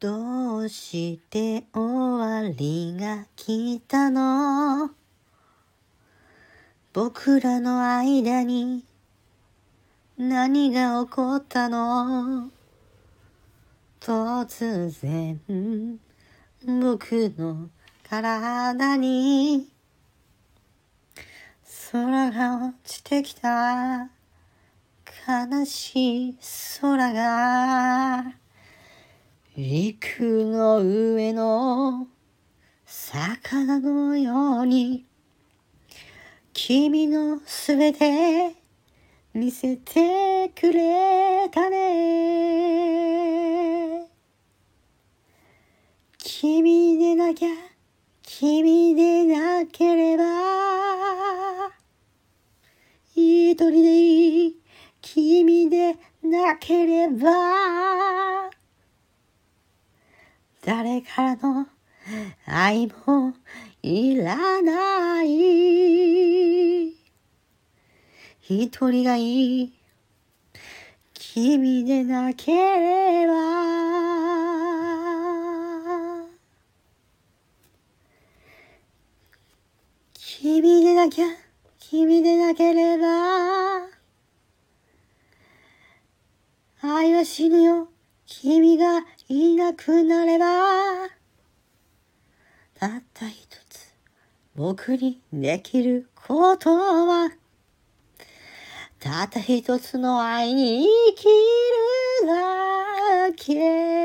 どうして終わりが来たの？僕らの間に何が起こったの？突然僕の体に空が落ちてきた。悲しい空が。陸の上の魚のように君のすべて見せてくれたね。君でなきゃ君でなければ一人でいい君でなければ。誰からの愛もいらない？一人がいい。君でなければ。君でなきゃ君でなければ。愛は死ぬよ。君がいなくなればたった一つ僕にできることはたった一つの愛に生きるだけ。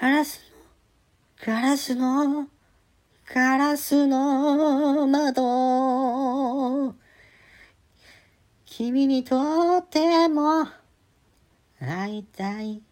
ガラスのガラスのガラスの窓。君にとっても会いたい。